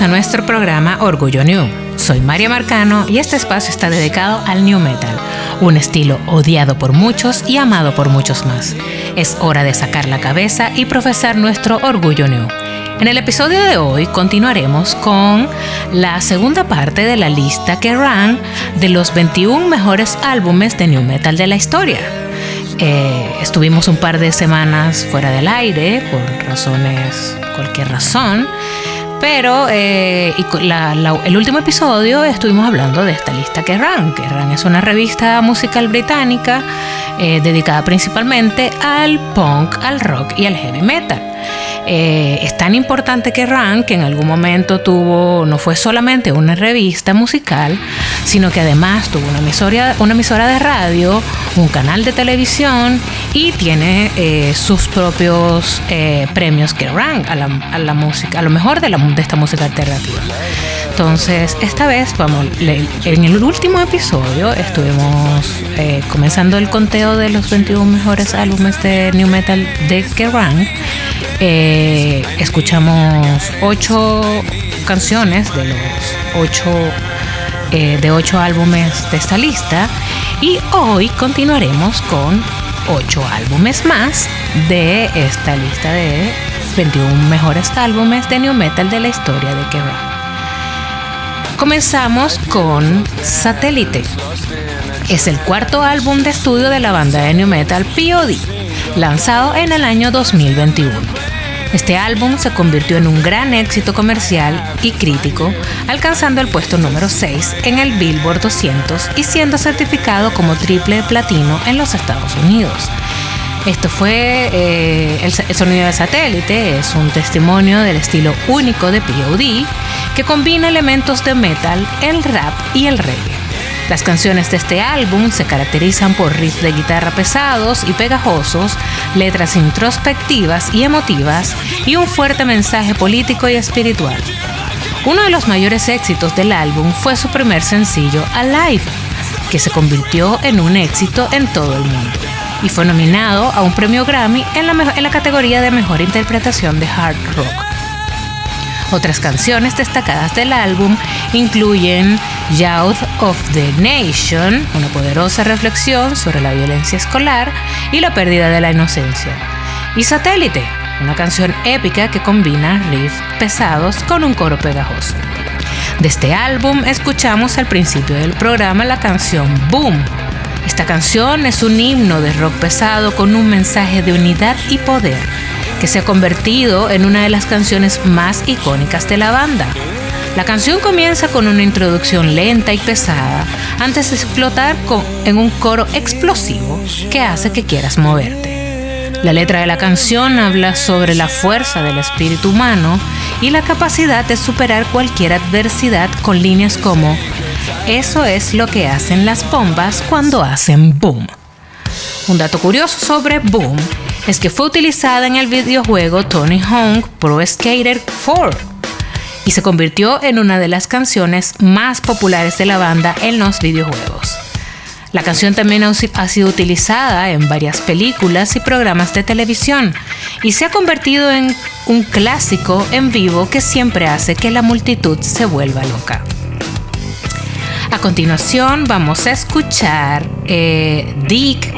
A nuestro programa Orgullo New. Soy María Marcano y este espacio está dedicado al New Metal, un estilo odiado por muchos y amado por muchos más. Es hora de sacar la cabeza y profesar nuestro Orgullo New. En el episodio de hoy continuaremos con la segunda parte de la lista que ran de los 21 mejores álbumes de New Metal de la historia. Eh, estuvimos un par de semanas fuera del aire por razones, cualquier razón. Pero eh, el último episodio estuvimos hablando de esta lista que ran. Que ran es una revista musical británica eh, dedicada principalmente al punk, al rock y al heavy metal. Eh, es tan importante que Rank, que en algún momento tuvo, no fue solamente una revista musical, sino que además tuvo una emisora, una emisora de radio, un canal de televisión y tiene eh, sus propios eh, premios que Rank a la, música, a lo mejor de, la, de esta música alternativa. Entonces, esta vez, vamos, en el último episodio estuvimos comenzando el conteo de los 21 mejores álbumes de New Metal de Kerrang! Eh, escuchamos ocho canciones de los ocho eh, de ocho álbumes de esta lista y hoy continuaremos con ocho álbumes más de esta lista de 21 mejores álbumes de new metal de la historia de Kerrang. Comenzamos con Satélite. Es el cuarto álbum de estudio de la banda de new metal POD, lanzado en el año 2021. Este álbum se convirtió en un gran éxito comercial y crítico, alcanzando el puesto número 6 en el Billboard 200 y siendo certificado como triple platino en los Estados Unidos. Esto fue eh, el, sonido de satélite, es un testimonio del estilo único de POD que combina elementos de metal, el rap y el reggae. Las canciones de este álbum se caracterizan por riffs de guitarra pesados y pegajosos, letras introspectivas y emotivas y un fuerte mensaje político y espiritual. Uno de los mayores éxitos del álbum fue su primer sencillo, Alive, que se convirtió en un éxito en todo el mundo y fue nominado a un premio Grammy en la, en la categoría de mejor interpretación de hard rock. Otras canciones destacadas del álbum incluyen Youth of the Nation, una poderosa reflexión sobre la violencia escolar y la pérdida de la inocencia, y Satélite, una canción épica que combina riffs pesados con un coro pegajoso. De este álbum escuchamos al principio del programa la canción Boom. Esta canción es un himno de rock pesado con un mensaje de unidad y poder que se ha convertido en una de las canciones más icónicas de la banda. La canción comienza con una introducción lenta y pesada antes de explotar en un coro explosivo que hace que quieras moverte. La letra de la canción habla sobre la fuerza del espíritu humano y la capacidad de superar cualquier adversidad con líneas como eso es lo que hacen las bombas cuando hacen boom. Un dato curioso sobre Boom es que fue utilizada en el videojuego Tony Hawk Pro Skater 4 y se convirtió en una de las canciones más populares de la banda en los videojuegos. La canción también ha sido utilizada en varias películas y programas de televisión y se ha convertido en un clásico en vivo que siempre hace que la multitud se vuelva loca. A continuación vamos a escuchar eh, Dick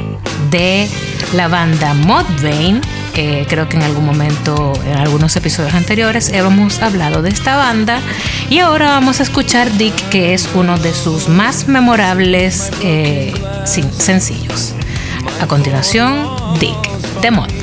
de la banda Mudvayne. creo que en algún momento, en algunos episodios anteriores, hemos hablado de esta banda. Y ahora vamos a escuchar Dick, que es uno de sus más memorables eh, sencillos. A continuación, Dick de Mudvayne.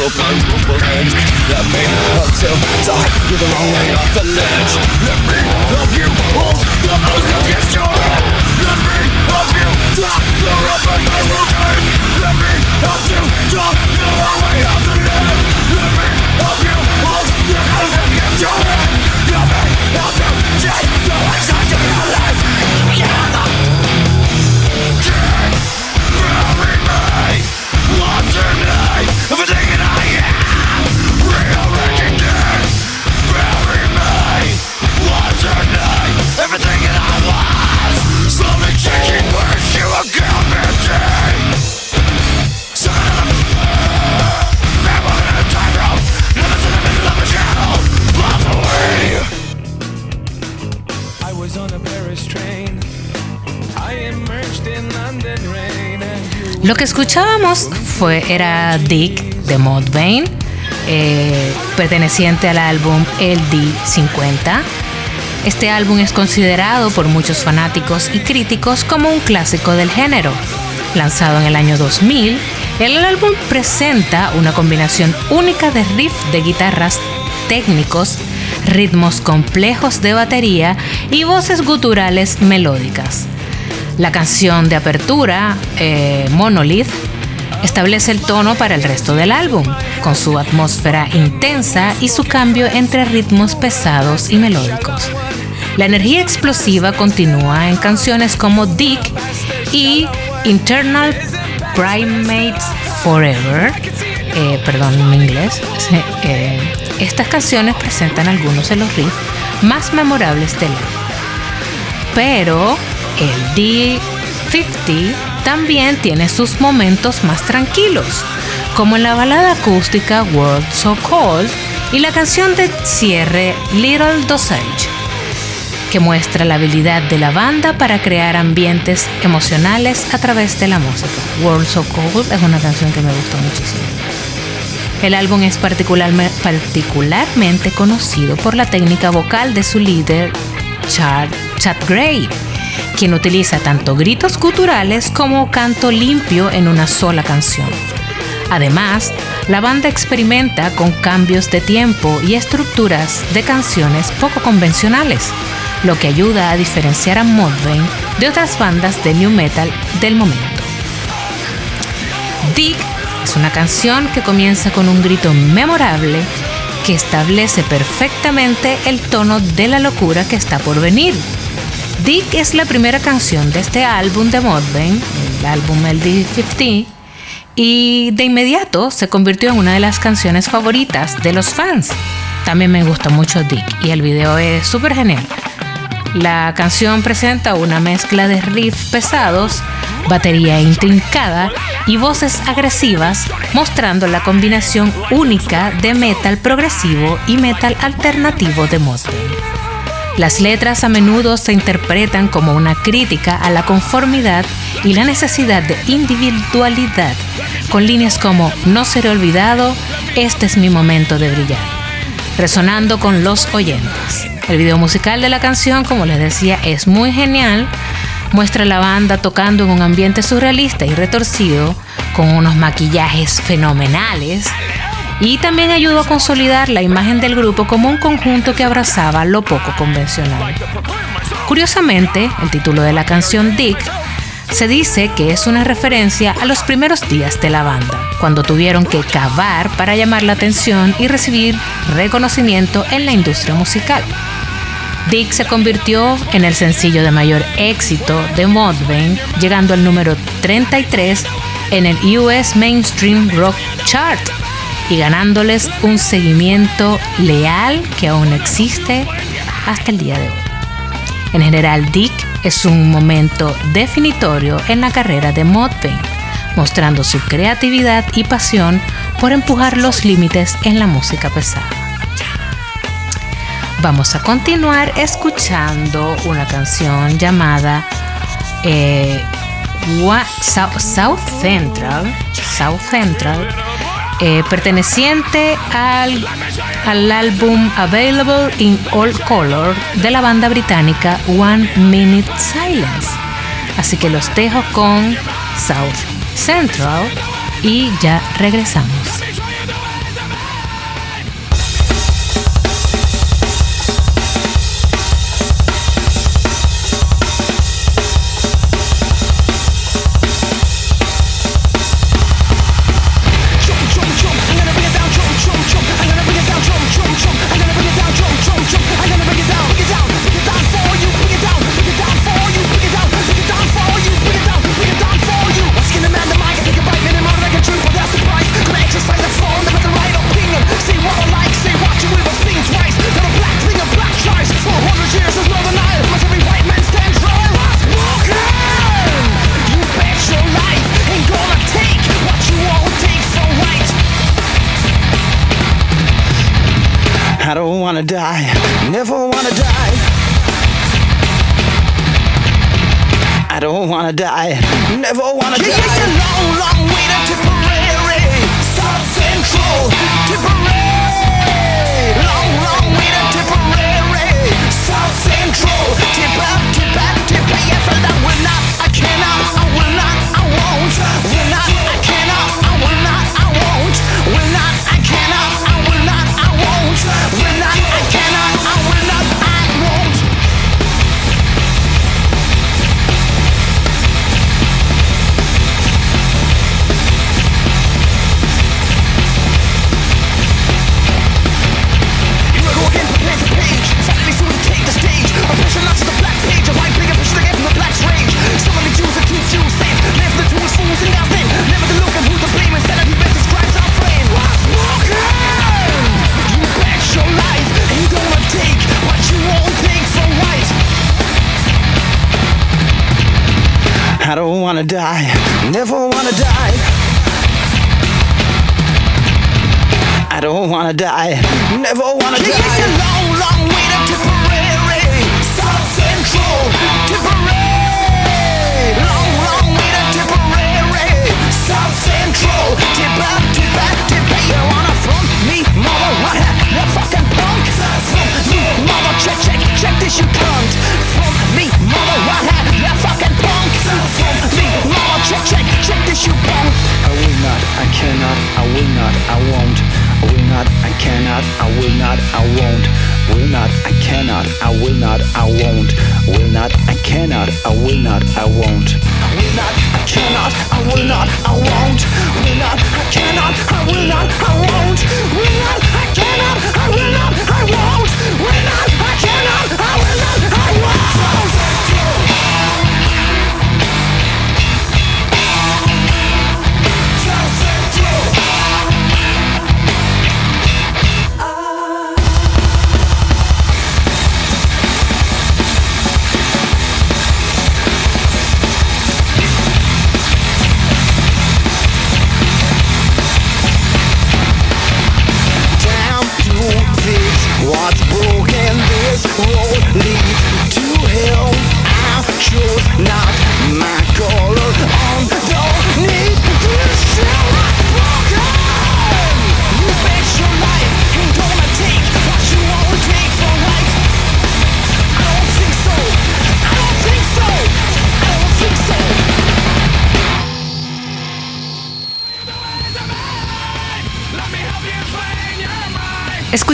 Rope on rope ends Let me until die. You're the wrong way off the ledge. Let me help you. Hold the hook against your head. Let me help you. Tie the rope end Let me help you. You're the wrong way off the ledge. Let me help you. Hold the against your head. Let me help you. Take the Yeah, Lo que escuchábamos fue era Dick de Mudvayne, eh, perteneciente al álbum LD50. Este álbum es considerado por muchos fanáticos y críticos como un clásico del género. Lanzado en el año 2000, el álbum presenta una combinación única de riffs de guitarras técnicos, ritmos complejos de batería y voces guturales melódicas. La canción de apertura, eh, Monolith, establece el tono para el resto del álbum, con su atmósfera intensa y su cambio entre ritmos pesados y melódicos. La energía explosiva continúa en canciones como Dick y Internal Primates Forever, eh, perdón en inglés. Eh, estas canciones presentan algunos de los riffs más memorables del álbum. Pero el D50 también tiene sus momentos más tranquilos, como en la balada acústica World So Cold y la canción de cierre Little Dosage, que muestra la habilidad de la banda para crear ambientes emocionales a través de la música. World So Cold es una canción que me gustó muchísimo. El álbum es particularme- particularmente conocido por la técnica vocal de su líder, Chad, Chad Gray, quien utiliza tanto gritos guturales como canto limpio en una sola canción. Además, la banda experimenta con cambios de tiempo y estructuras de canciones poco convencionales, lo que ayuda a diferenciar a Mudvayne de otras bandas de new metal del momento. Dick es una canción que comienza con un grito memorable que establece perfectamente el tono de la locura que está por venir. Dick es la primera canción de este álbum de Mudvayne, el álbum LD50, y de inmediato se convirtió en una de las canciones favoritas de los fans. También me gusta mucho Dick y el video es súper genial. La canción presenta una mezcla de riffs pesados, batería intrincada y voces agresivas, mostrando la combinación única de metal progresivo y metal alternativo de Mudvayne. Las letras a menudo se interpretan como una crítica a la conformidad y la necesidad de individualidad, con líneas como No seré olvidado, este es mi momento de brillar, resonando con los oyentes. El video musical de la canción, como les decía, es muy genial. Muestra a la banda tocando en un ambiente surrealista y retorcido, con unos maquillajes fenomenales, y también ayudó a consolidar la imagen del grupo como un conjunto que abrazaba lo poco convencional. Curiosamente, el título de la canción Dick se dice que es una referencia a los primeros días de la banda, cuando tuvieron que cavar para llamar la atención y recibir reconocimiento en la industria musical. Dick se convirtió en el sencillo de mayor éxito de Mudvayne, llegando al número 33 en el US Mainstream Rock Chart y ganándoles un seguimiento leal que aún existe hasta el día de hoy. En general, Dick es un momento definitorio en la carrera de Mudvayne, mostrando su creatividad y pasión por empujar los límites en la música pesada. Vamos a continuar escuchando una canción llamada eh, South Central, South Central, eh, perteneciente al, al álbum Available in All Color de la banda británica One Minute Silence. Así que los dejo con South Central y ya regresamos. Wanna die, never wanna die. I don't wanna die, never wanna die. Yeah, long, long way to Tipperary, South Central, Tipperary. Long, long way to Tipperary, South Central, Tipper, wanna die, never wanna die. I don't wanna die, never wanna die. Yeah, long, long way to Tipperary, South Central, Tipperary. Long, long way to Tipperary, South Central, Tipper, Tipper. You will not, I won't. I will not, I cannot, I will not, I won't. Will not, I cannot, I will not, I won't. Will not, I cannot, I will not, I won't. Will not, I cannot, I will not, I won't. Will not, I cannot, I will not, I won't. Will not, I cannot, I will not, I won't. Will not, I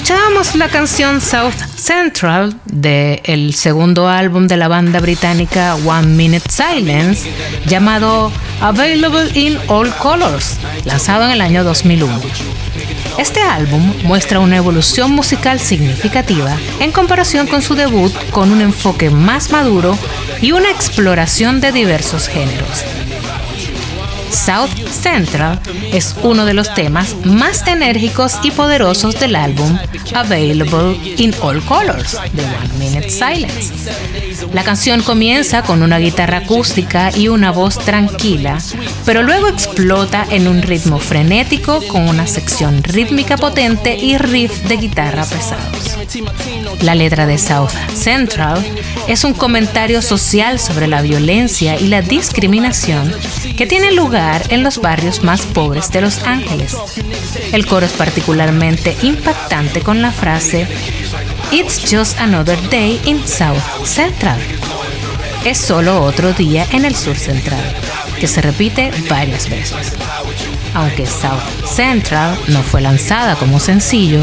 Escuchábamos la canción South Central del segundo álbum de la banda británica One Minute Silence, llamado Available in All Colors, lanzado en el año 2001. Este álbum muestra una evolución musical significativa en comparación con su debut con un enfoque más maduro y una exploración de diversos géneros. South Central es uno de los temas más enérgicos y poderosos del álbum Available in All Colors de One Minute Silence. La canción comienza con una guitarra acústica y una voz tranquila, pero luego explota en un ritmo frenético con una sección rítmica potente y riff de guitarra pesados. La letra de South Central es un comentario social sobre la violencia y la discriminación que tiene lugar en los barrios más pobres de Los Ángeles. El coro es particularmente impactante con la frase It's just another day in South Central. Es solo otro día en el sur central, que se repite varias veces. Aunque South Central no fue lanzada como sencillo,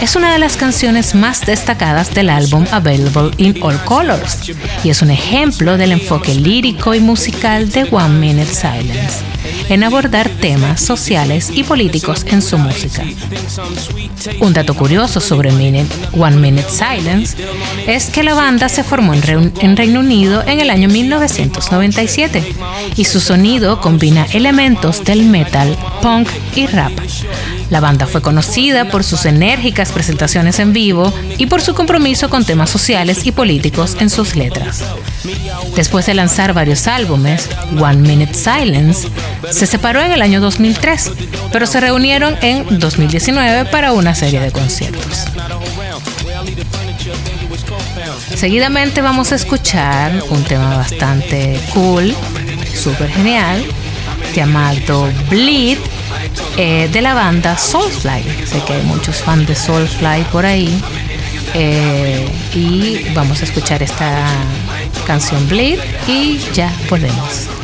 es una de las canciones más destacadas del álbum Available in All Colors y es un ejemplo del enfoque lírico y musical de One Minute Silence en abordar temas sociales y políticos en su música. Un dato curioso sobre Minute- One Minute Silence es que la banda se formó en, en Reino Unido en el año 1997 y su sonido combina elementos del metal, punk y rap. La banda fue conocida por sus enérgicas presentaciones en vivo y por su compromiso con temas sociales y políticos en sus letras. Después de lanzar varios álbumes, One Minute Silence se separó en el año 2003, pero se reunieron en 2019 para una serie de conciertos. Seguidamente vamos a escuchar un tema bastante cool, súper genial, llamado Bleed eh, de la banda Soulfly. Sé que hay muchos fans de Soulfly por ahí. Eh, y vamos a escuchar esta canción Bleed y ya volvemos.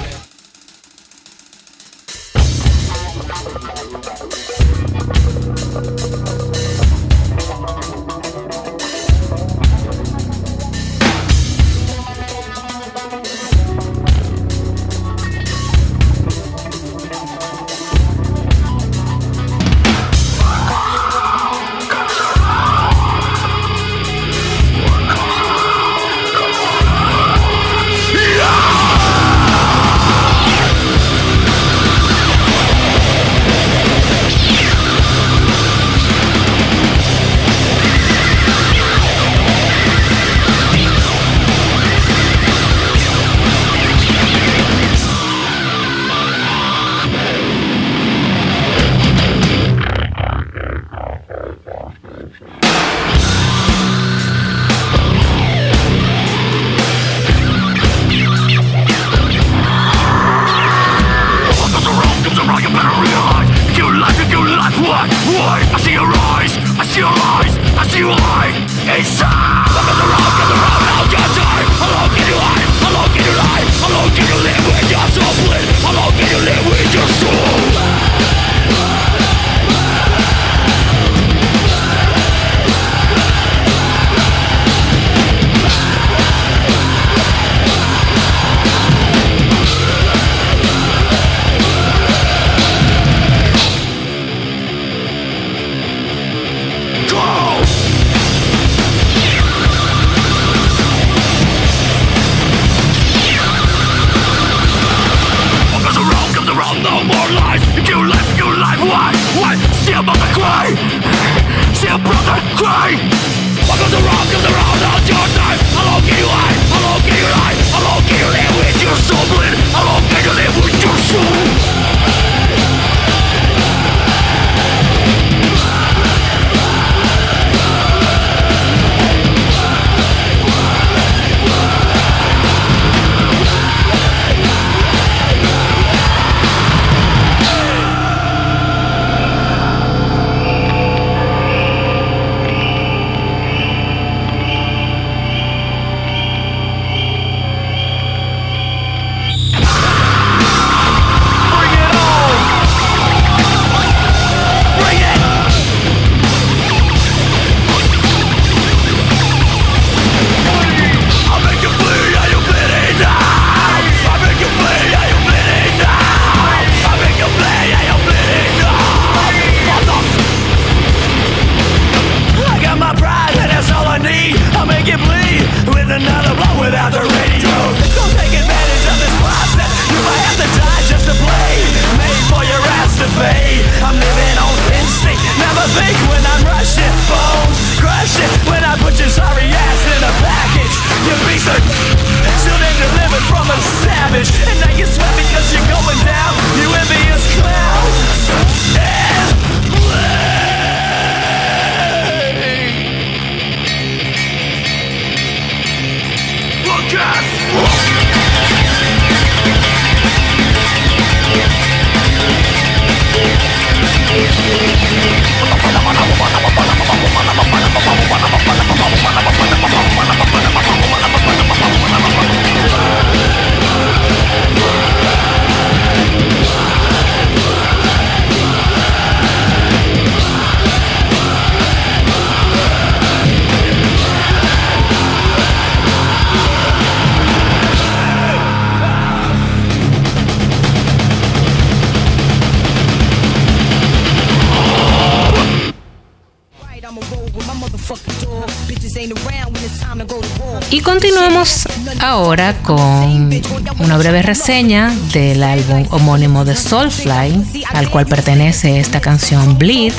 Ahora con una breve reseña del álbum homónimo de Soulfly, al cual pertenece esta canción Bleed.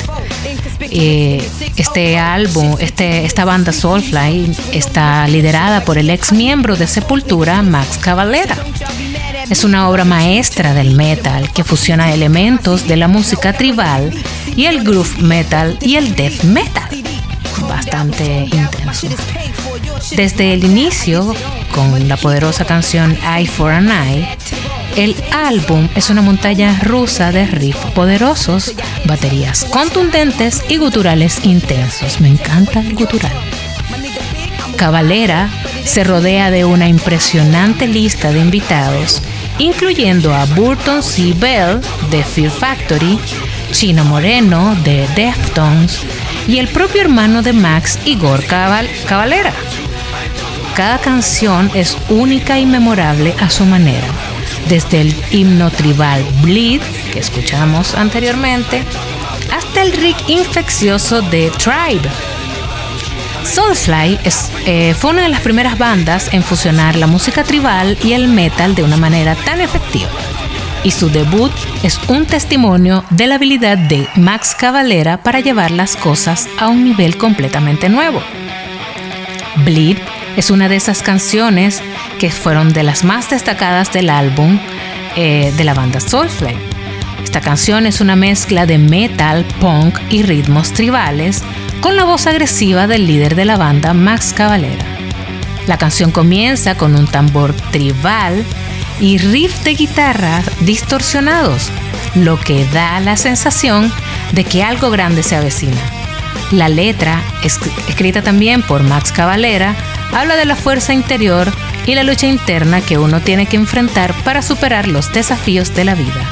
Eh, este álbum, este, esta banda Soulfly está liderada por el ex miembro de Sepultura, Max Cavalera. Es una obra maestra del metal que fusiona elementos de la música tribal y el groove metal y el death metal. Bastante intenso. Desde el inicio, con la poderosa canción Eye for an Eye, el álbum es una montaña rusa de riffs poderosos, baterías contundentes y guturales intensos. Me encanta el gutural. Cavalera se rodea de una impresionante lista de invitados, incluyendo a Burton C. Bell de Fear Factory, Chino Moreno de Deftones y el propio hermano de Max, Igor Cavalera. Cada canción es única y memorable a su manera, desde el himno tribal Bleed, que escuchamos anteriormente, hasta el rick infeccioso de Tribe. Soulfly eh, fue una de las primeras bandas en fusionar la música tribal y el metal de una manera tan efectiva. Y su debut es un testimonio de la habilidad de Max Cavalera para llevar las cosas a un nivel completamente nuevo. Bleed es una de esas canciones que fueron de las más destacadas del álbum eh, de la banda Soulfly. Esta canción es una mezcla de metal, punk y ritmos tribales con la voz agresiva del líder de la banda, Max Cavalera. La canción comienza con un tambor tribal y riff de guitarra distorsionados, lo que da la sensación de que algo grande se avecina. La letra, escrita también por Max Cavalera, habla de la fuerza interior y la lucha interna que uno tiene que enfrentar para superar los desafíos de la vida.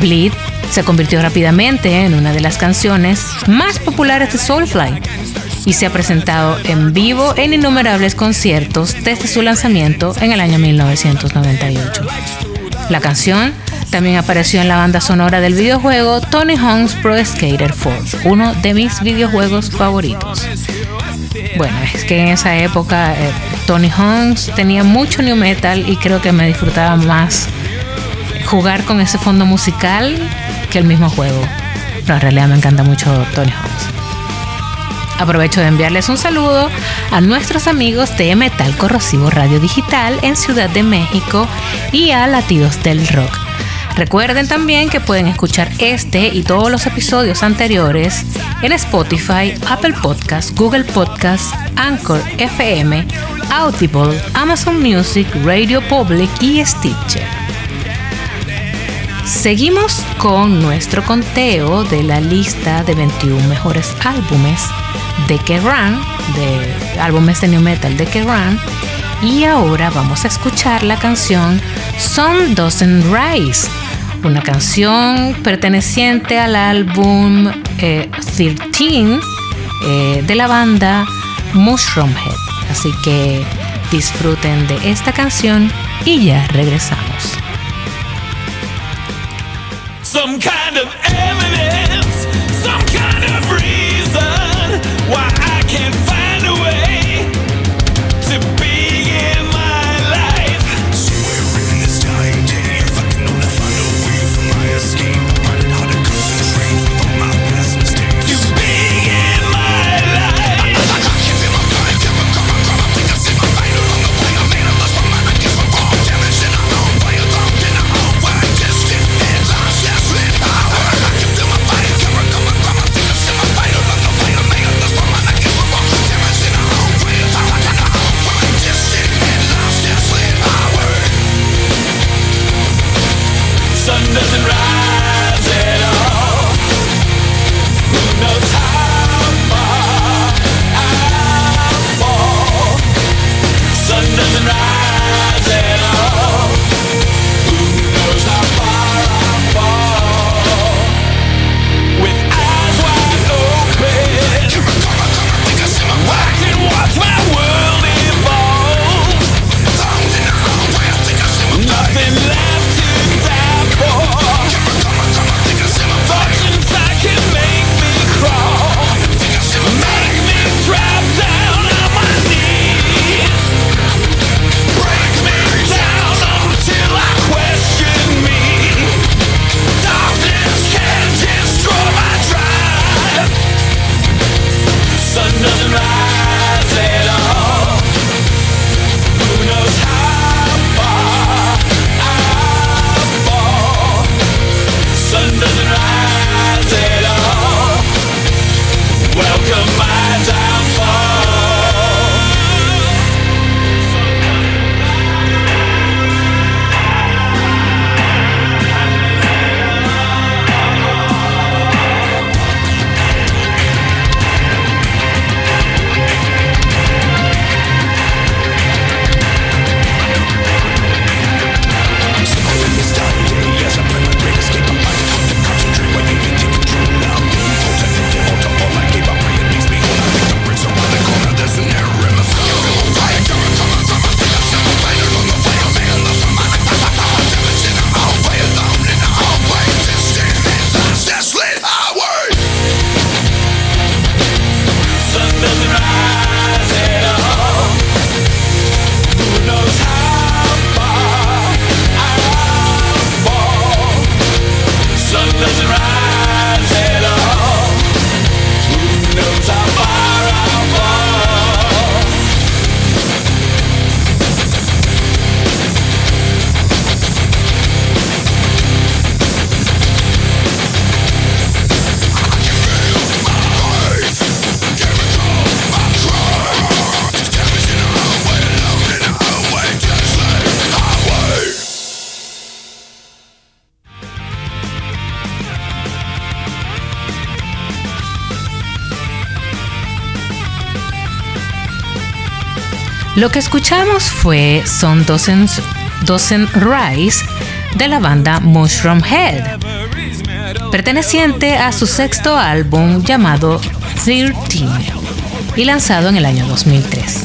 Bleed se convirtió rápidamente en una de las canciones más populares de Soulfly y se ha presentado en vivo en innumerables conciertos desde su lanzamiento en el año 1998. La canción también apareció en la banda sonora del videojuego Tony Hawk's Pro Skater 4, uno de mis videojuegos favoritos. Bueno, es que en esa época eh, Tony Hawk's tenía mucho new metal y creo que me disfrutaba más jugar con ese fondo musical que el mismo juego. Pero en realidad me encanta mucho Tony Hawk's. Aprovecho de enviarles un saludo a nuestros amigos de Metal Corrosivo Radio Digital en Ciudad de México y a Latidos del Rock. Recuerden también que pueden escuchar este y todos los episodios anteriores en Spotify, Apple Podcasts, Google Podcasts, Anchor FM, Audible, Amazon Music, Radio Public y Stitcher. Seguimos con nuestro conteo de la lista de 21 mejores álbumes de Kerrang, de álbumes de new metal de Kerrang, y ahora vamos a escuchar la canción Sun Doesn't Rise, una canción perteneciente al álbum 13 eh, eh, de la banda Mushroomhead. Así que disfruten de esta canción y ya regresamos. Lo que escuchamos fue Son Dozen, Rise de la banda Mushroom Head, perteneciente a su sexto álbum llamado 13 y lanzado en el año 2003.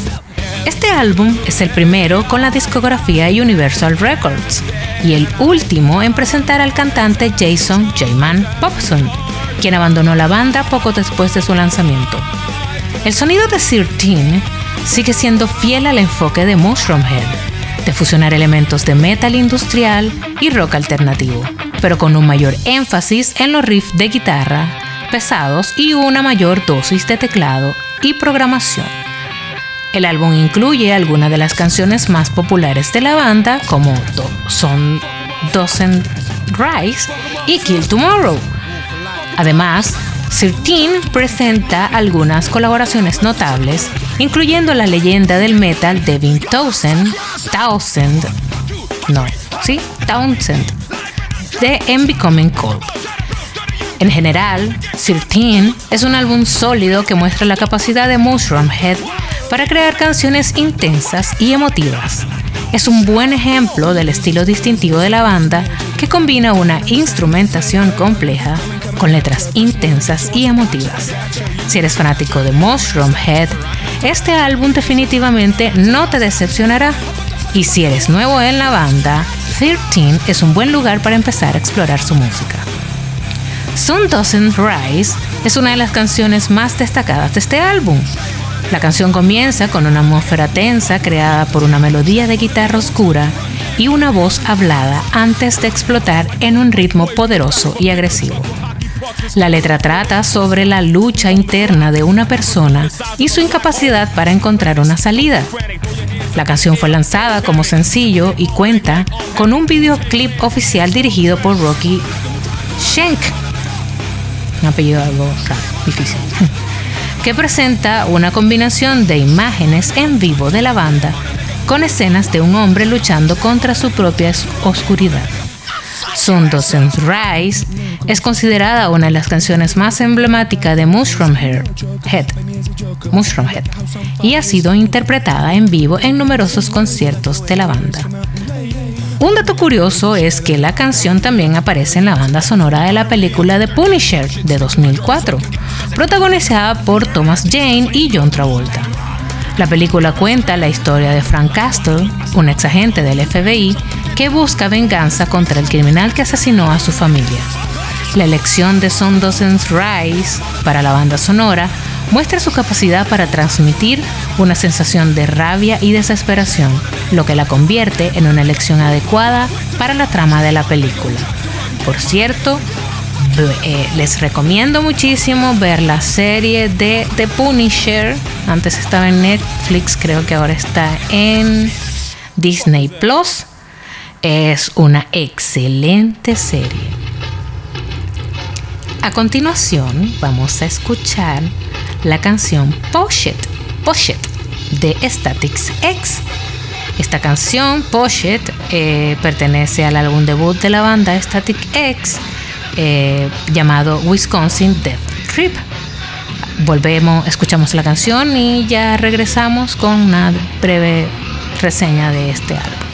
Este álbum es el primero con la discografía Universal Records y el último en presentar al cantante Jason J-Man Popson, quien abandonó la banda poco después de su lanzamiento. El sonido de 13 sigue siendo fiel al enfoque de Mushroom Head, de fusionar elementos de metal industrial y rock alternativo, pero con un mayor énfasis en los riffs de guitarra pesados y una mayor dosis de teclado y programación. El álbum incluye algunas de las canciones más populares de la banda, como son Dozen Rise y Kill Tomorrow. Además, 13 presenta algunas colaboraciones notables, incluyendo la leyenda del metal Devin Townsend, Townsend, no, sí, Townsend, de En Becoming Cold. En general, 13 es un álbum sólido que muestra la capacidad de Mushroom Head para crear canciones intensas y emotivas. Es un buen ejemplo del estilo distintivo de la banda que combina una instrumentación compleja con letras intensas y emotivas. Si eres fanático de Mushroom Head, este álbum definitivamente no te decepcionará. Y si eres nuevo en la banda, 13 es un buen lugar para empezar a explorar su música. Sun Doesn't Rise es una de las canciones más destacadas de este álbum. La canción comienza con una atmósfera tensa creada por una melodía de guitarra oscura y una voz hablada antes de explotar en un ritmo poderoso y agresivo. La letra trata sobre la lucha interna de una persona y su incapacidad para encontrar una salida. La canción fue lanzada como sencillo y cuenta con un videoclip oficial dirigido por Rocky Schenk. Un apellido algo difícil. que presenta una combinación de imágenes en vivo de la banda con escenas de un hombre luchando contra su propia oscuridad. Sun Doesn't Rise es considerada una de las canciones más emblemáticas de Mushroom Head, Mushroom Head y ha sido interpretada en vivo en numerosos conciertos de la banda. Un dato curioso es que la canción también aparece en la banda sonora de la película The Punisher de 2004, protagonizada por Thomas Jane y John Travolta. La película cuenta la historia de Frank Castle, un ex agente del FBI que busca venganza contra el criminal que asesinó a su familia. La elección de Son Dozens Rise para la banda sonora muestra su capacidad para transmitir una sensación de rabia y desesperación, lo que la convierte en una elección adecuada para la trama de la película. Por cierto, eh, les recomiendo muchísimo ver la serie de The Punisher. Antes estaba en Netflix, creo que ahora está en Disney Plus. Es una excelente serie. A continuación, vamos a escuchar la canción It, de Statics X. Esta canción, It, eh, pertenece al álbum debut de la banda Static X eh, llamado Wisconsin Death Trip. Volvemos, escuchamos la canción y ya regresamos con una breve reseña de este álbum.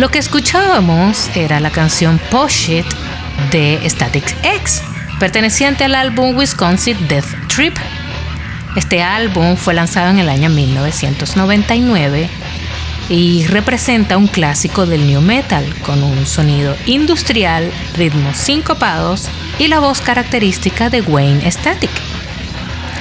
Lo que escuchábamos era la canción Push It de Static X, perteneciente al álbum Wisconsin Death Trip. Este álbum fue lanzado en el año 1999 y representa un clásico del new metal con un sonido industrial, ritmos sincopados y la voz característica de Wayne Static.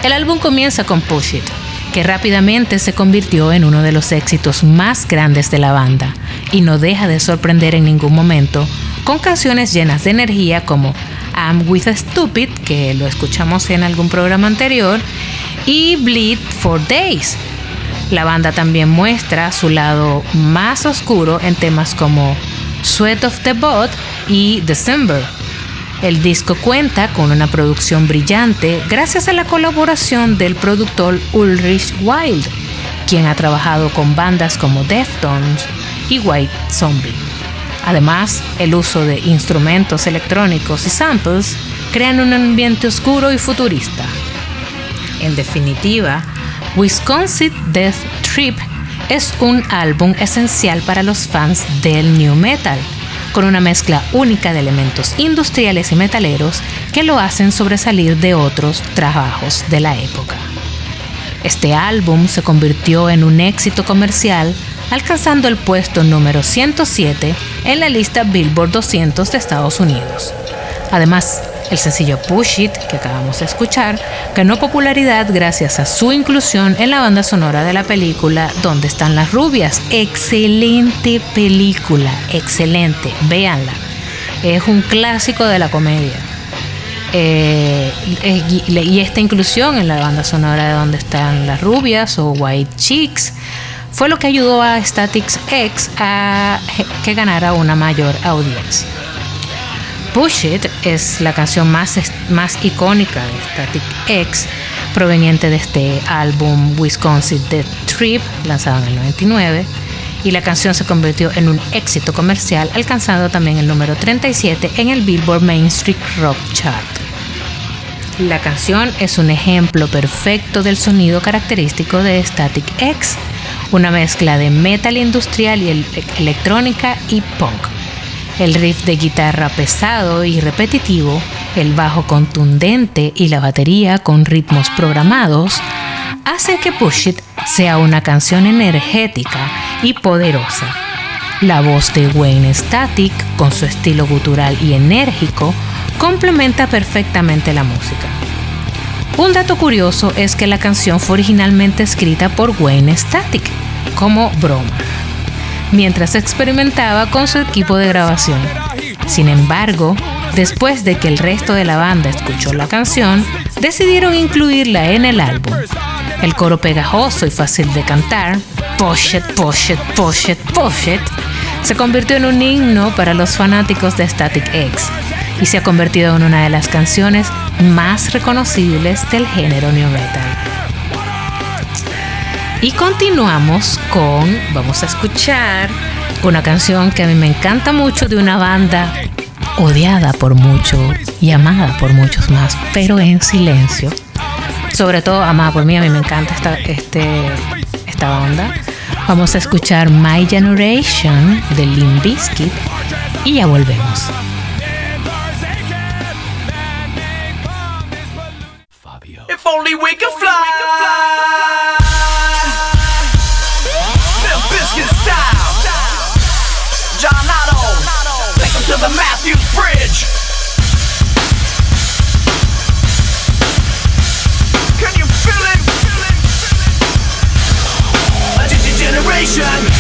El álbum comienza con Push It, que rápidamente se convirtió en uno de los éxitos más grandes de la banda y no deja de sorprender en ningún momento con canciones llenas de energía como I'm with a Stupid, que lo escuchamos en algún programa anterior, y Bleed for Days, la banda también muestra su lado más oscuro en temas como Sweat of the Bot y December. El disco cuenta con una producción brillante gracias a la colaboración del productor Ulrich Wild, quien ha trabajado con bandas como Deftones y White Zombie. Además, el uso de instrumentos electrónicos y samples crean un ambiente oscuro y futurista. En definitiva, Wisconsin Death Trip es un álbum esencial para los fans del new metal, con una mezcla única de elementos industriales y metaleros que lo hacen sobresalir de otros trabajos de la época. Este álbum se convirtió en un éxito comercial, alcanzando el puesto número 107 en la lista Billboard 200 de Estados Unidos. Además, el sencillo Push It, que acabamos de escuchar, ganó popularidad gracias a su inclusión en la banda sonora de la película Donde están las rubias. Excelente película, excelente, véanla. Es un clásico de la comedia. Eh, y esta inclusión en la banda sonora de Donde están las rubias o White Chicks fue lo que ayudó a Static X a que ganara una mayor audiencia. Push It es la canción más, más icónica de Static X, proveniente de este álbum Wisconsin The Trip, lanzado en el 99, y la canción se convirtió en un éxito comercial, alcanzando también el número 37 en el Billboard Main Street Rock Chart. La canción es un ejemplo perfecto del sonido característico de Static X, una mezcla de metal industrial y electrónica y punk el riff de guitarra pesado y repetitivo, el bajo contundente y la batería con ritmos programados hacen que Push It sea una canción energética y poderosa. La voz de Wayne Static, con su estilo gutural y enérgico, complementa perfectamente la música. Un dato curioso es que la canción fue originalmente escrita por Wayne Static como broma mientras experimentaba con su equipo de grabación. Sin embargo, después de que el resto de la banda escuchó la canción, decidieron incluirla en el álbum. El coro pegajoso y fácil de cantar, Push It, Push It, Push It, Push It, se convirtió en un himno para los fanáticos de Static X y se ha convertido en una de las canciones más reconocibles del género new metal. Y continuamos con, vamos a escuchar una canción que a mí me encanta mucho de una banda odiada por muchos y amada por muchos más, pero en silencio. Sobre todo amada por mí, a mí me encanta esta, este, esta banda. Vamos a escuchar My Generation de Limp Bizkit y ya volvemos. If only we could fly. A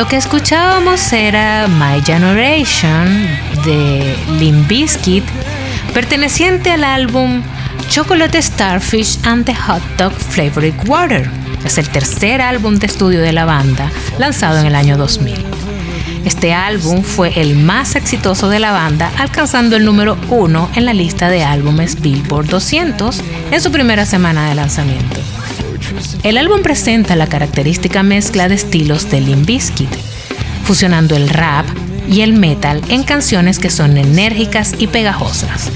Lo que escuchábamos era My Generation de Limp Bizkit, perteneciente al álbum Chocolate Starfish and the Hot Dog Flavored Water. Es el tercer álbum de estudio de la banda, lanzado en el año 2000. Este álbum fue el más exitoso de la banda, alcanzando el número uno en la lista de álbumes Billboard 200 en su primera semana de lanzamiento. El álbum presenta la característica mezcla de estilos de Limp Bizkit, fusionando el rap y el metal en canciones que son enérgicas y pegajosas.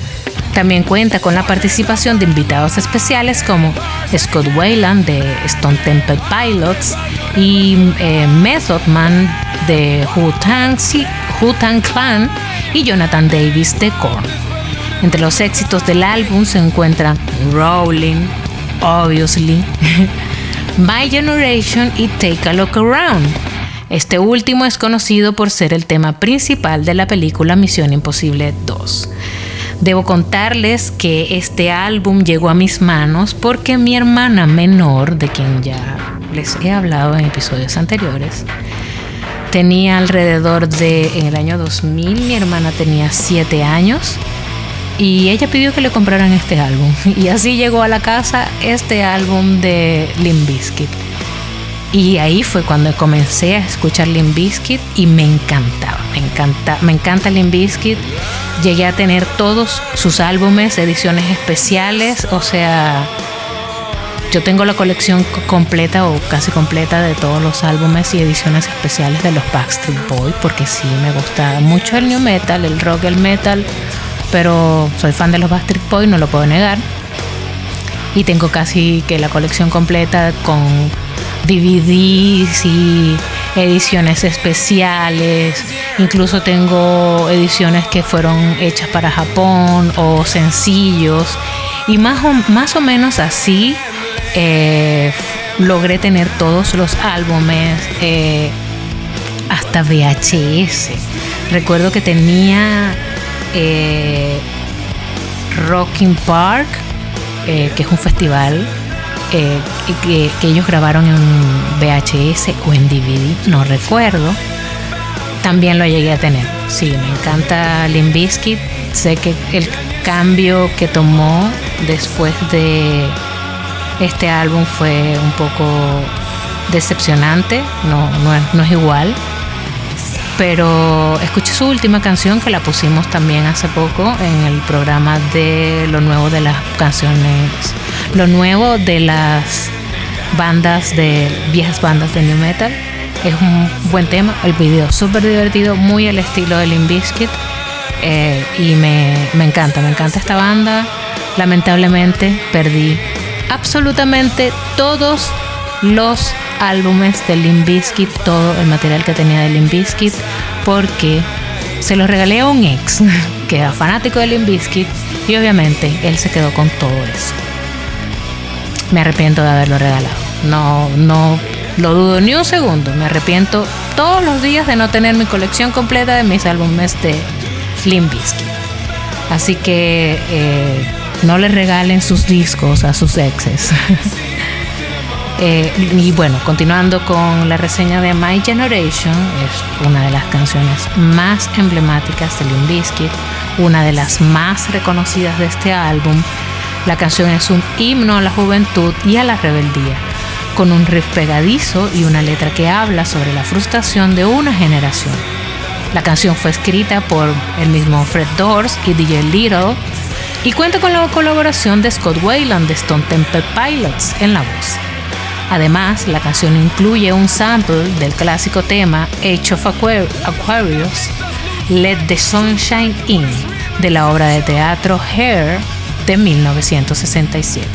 También cuenta con la participación de invitados especiales como Scott Wayland de Stone Temple Pilots y eh, Method Man de Si- Wu-Tang Clan y Jonathan Davis de Korn. Entre los éxitos del álbum se encuentran Rolling, Obviously, My Generation y Take a Look Around. Este último es conocido por ser el tema principal de la película Misión Imposible 2. Debo contarles que este álbum llegó a mis manos porque mi hermana menor, de quien ya les he hablado en episodios anteriores, tenía alrededor de, en el año 2000, mi hermana tenía 7 años y ella pidió que le compraran este álbum. Y así llegó a la casa este álbum de Limp Bizkit. Y ahí fue cuando comencé a escuchar Limp Bizkit y me encantaba, me encanta, me encanta Bizkit. Llegué a tener todos sus álbumes, ediciones especiales, o sea, yo tengo la colección co- completa o casi completa de todos los álbumes y ediciones especiales de los Backstreet Boys, porque sí me gusta mucho el new metal, el rock, el metal, pero soy fan de los Backstreet Boys, no lo puedo negar. Y tengo casi que la colección completa con DVDs y ediciones especiales. Incluso tengo ediciones que fueron hechas para Japón o sencillos. Y más o, más o menos así eh, logré tener todos los álbumes eh, hasta VHS. Recuerdo que tenía eh, Rocking Park, eh, que es un festival eh, que, que, ellos grabaron en VHS o en DVD, no recuerdo. También lo llegué a tener. Sí, me encanta Limp Bizkit. Sé que el cambio que tomó después de este álbum fue un poco decepcionante, no, no es igual. Pero escuché su última canción que la pusimos también hace poco en el programa de lo nuevo de las canciones, lo nuevo de las bandas de viejas bandas de new metal. Es un buen tema, el video súper divertido, muy al estilo de Limp Bizkit eh, y me, me encanta, me encanta esta banda. Lamentablemente perdí absolutamente todos los álbumes de Limp todo el material que tenía de Limp porque se los regalé a un ex que era fanático de Limp y obviamente él se quedó con todo eso. Me arrepiento de haberlo regalado. No, no lo dudo ni un segundo. Me arrepiento todos los días de no tener mi colección completa de mis álbumes de Limp. Así que eh, no le regalen sus discos a sus exes. Eh, y bueno, continuando con la reseña de My Generation, es una de las canciones más emblemáticas de Limp Bizkit, una de las más reconocidas de este álbum. La canción es un himno a la juventud y a la rebeldía, con un riff pegadizo y una letra que habla sobre la frustración de una generación. La canción fue escrita por el mismo Fred Doors y DJ Little y cuenta con la colaboración de Scott Wayland de Stone Temple Pilots en la voz. Además, la canción incluye un sample del clásico tema Age of Aquarius, Let the Sunshine In, de la obra de teatro Hair de 1967.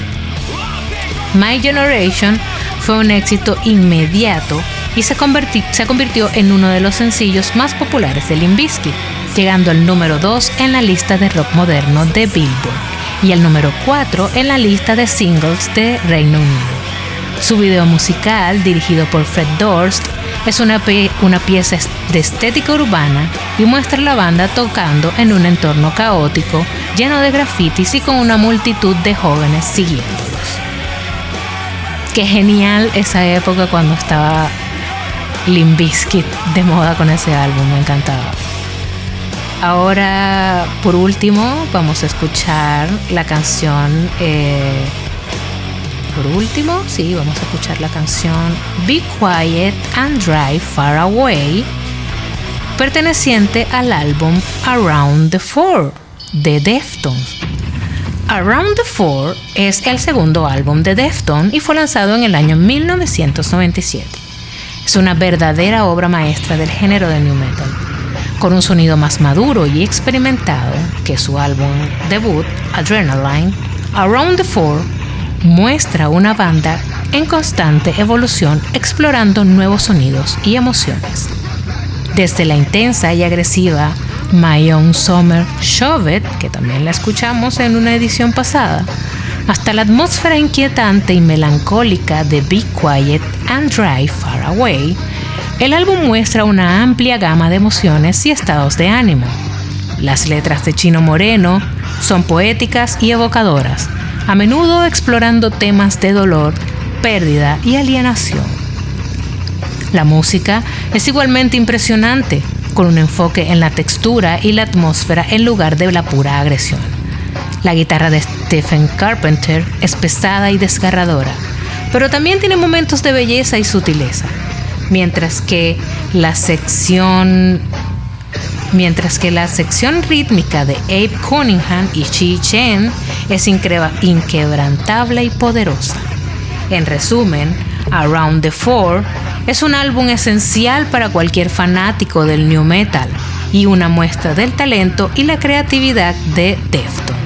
My Generation fue un éxito inmediato y se, convirtió en uno de los sencillos más populares de Limp Bizkit, llegando al número 2 en la lista de rock moderno de Billboard y al número 4 en la lista de singles de Reino Unido. Su video musical, dirigido por Fred Durst, es una, una pieza de estética urbana y muestra a la banda tocando en un entorno caótico, lleno de grafitis y con una multitud de jóvenes siguiéndolos. Qué genial esa época cuando estaba Limp Bizkit de moda con ese álbum, me encantaba. Ahora, por último, vamos a escuchar la canción eh, por último, sí, vamos a escuchar la canción Be Quiet and Drive Far Away, perteneciente al álbum Around the Four de Deftones. Around the Four es el segundo álbum de Deftones y fue lanzado en el año 1997. Es una verdadera obra maestra del género de new metal, con un sonido más maduro y experimentado que su álbum debut, Adrenaline. Around the Four muestra una banda en constante evolución explorando nuevos sonidos y emociones. Desde la intensa y agresiva My Own Summer Shove que también la escuchamos en una edición pasada, hasta la atmósfera inquietante y melancólica de Be Quiet and Drive Far Away, el álbum muestra una amplia gama de emociones y estados de ánimo. Las letras de Chino Moreno son poéticas y evocadoras, a menudo explorando temas de dolor, pérdida y alienación. La música es igualmente impresionante, con un enfoque en la textura y la atmósfera en lugar de la pura agresión. La guitarra de Stephen Carpenter es pesada y desgarradora, pero también tiene momentos de belleza y sutileza, mientras que la sección mientras que la sección rítmica de Abe Cunningham y Chi Chen es inquebrantable y poderosa. En resumen, Around the Four es un álbum esencial para cualquier fanático del new metal y una muestra del talento y la creatividad de Defton.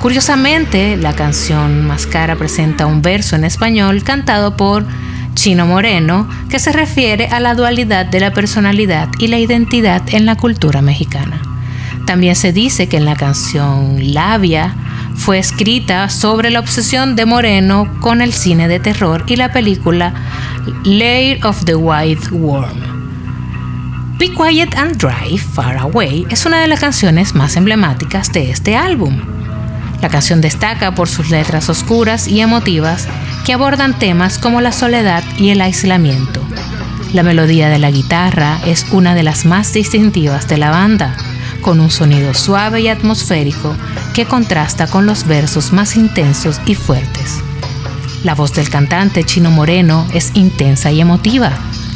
Curiosamente, la canción más cara presenta un verso en español cantado por Chino Moreno, que se refiere a la dualidad de la personalidad y la identidad en la cultura mexicana. También se dice que en la canción Labia fue escrita sobre la obsesión de Moreno con el cine de terror y la película Lair of the White Worm. Be Quiet and Drive Far Away es una de las canciones más emblemáticas de este álbum. La canción destaca por sus letras oscuras y emotivas que abordan temas como la soledad y el aislamiento. La melodía de la guitarra es una de las más distintivas de la banda, con un sonido suave y atmosférico que contrasta con los versos más intensos y fuertes. La voz del cantante Chino Moreno es intensa y emotiva,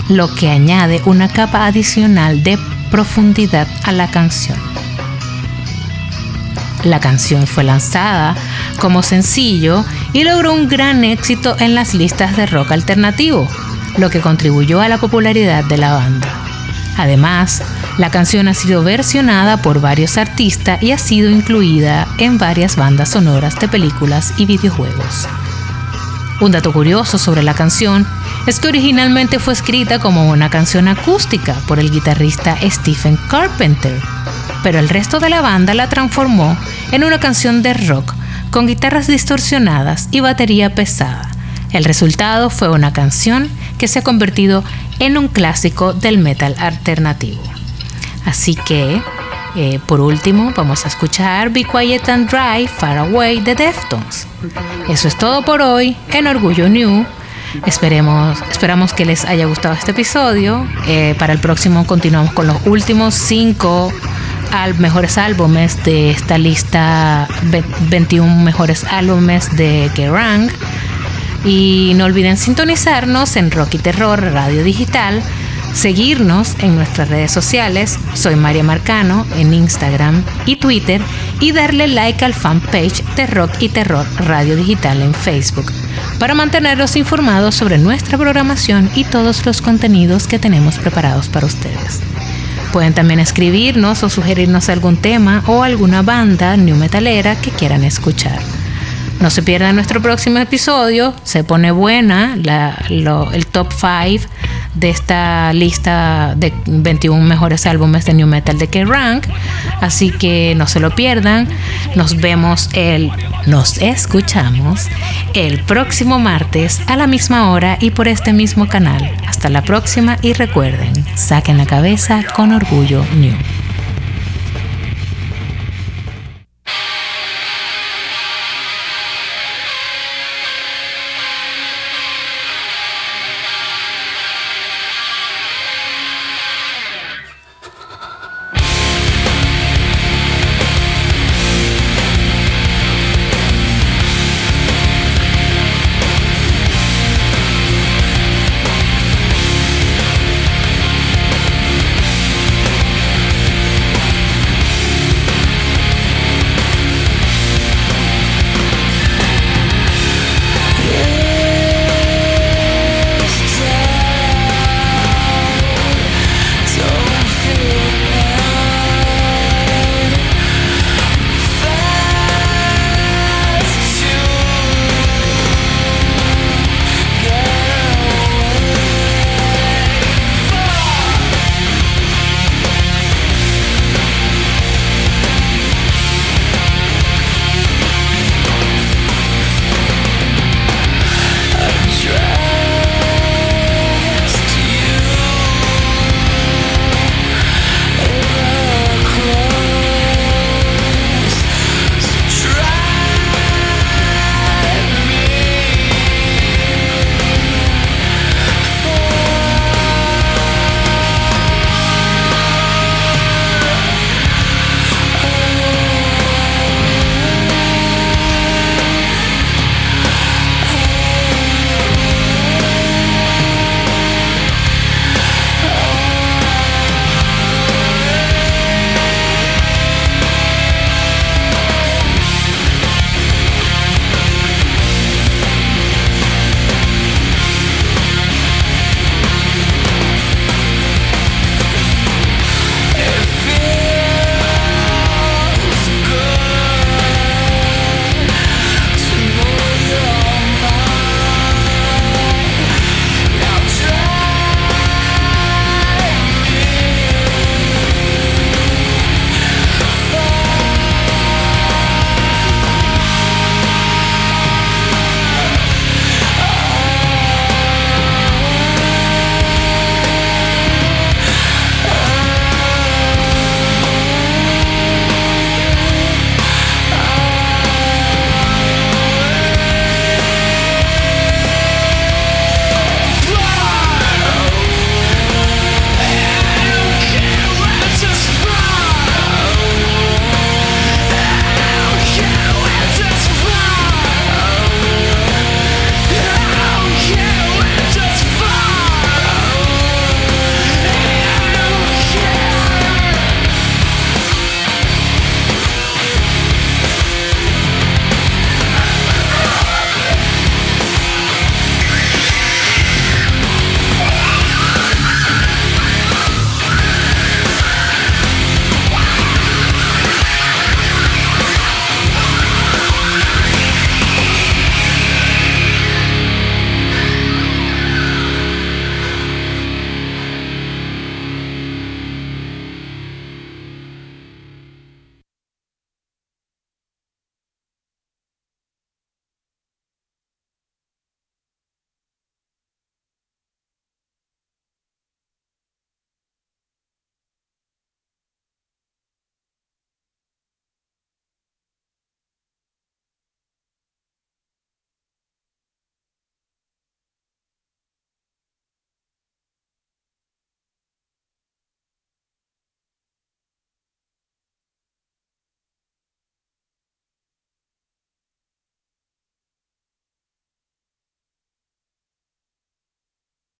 lo que añade una capa adicional de profundidad a la canción. La canción fue lanzada como sencillo y logró un gran éxito en las listas de rock alternativo, lo que contribuyó a la popularidad de la banda. Además, la canción ha sido versionada por varios artistas y ha sido incluida en varias bandas sonoras de películas y videojuegos. Un dato curioso sobre la canción es que originalmente fue escrita como una canción acústica por el guitarrista Stephen Carpenter, pero el resto de la banda la transformó en una canción de rock con guitarras distorsionadas y batería pesada. El resultado fue una canción que se ha convertido en un clásico del metal alternativo. Así que, eh, por último, vamos a escuchar Be Quiet and Dry, Far Away de Deftones. Eso es todo por hoy en Orgullo New. Esperemos, esperamos que les haya gustado este episodio. Eh, para el próximo continuamos con los últimos cinco mejores álbumes de esta lista 21 mejores álbumes de Kerrang. Y no olviden sintonizarnos en Rocky Terror Radio Digital, seguirnos en nuestras redes sociales, soy María Marcano en Instagram y Twitter, y darle like al fanpage de Rock y Terror Radio Digital en Facebook, para mantenerlos informados sobre nuestra programación y todos los contenidos que tenemos preparados para ustedes. Pueden también escribirnos o sugerirnos algún tema o alguna banda new metalera que quieran escuchar. No se pierdan nuestro próximo episodio, se pone buena el top 5 de esta lista de 21 mejores álbumes de New Metal de K-Rank. Así que no se lo pierdan. Nos vemos el, nos escuchamos el próximo martes a la misma hora y por este mismo canal. Hasta la próxima y recuerden, saquen la cabeza con orgullo New.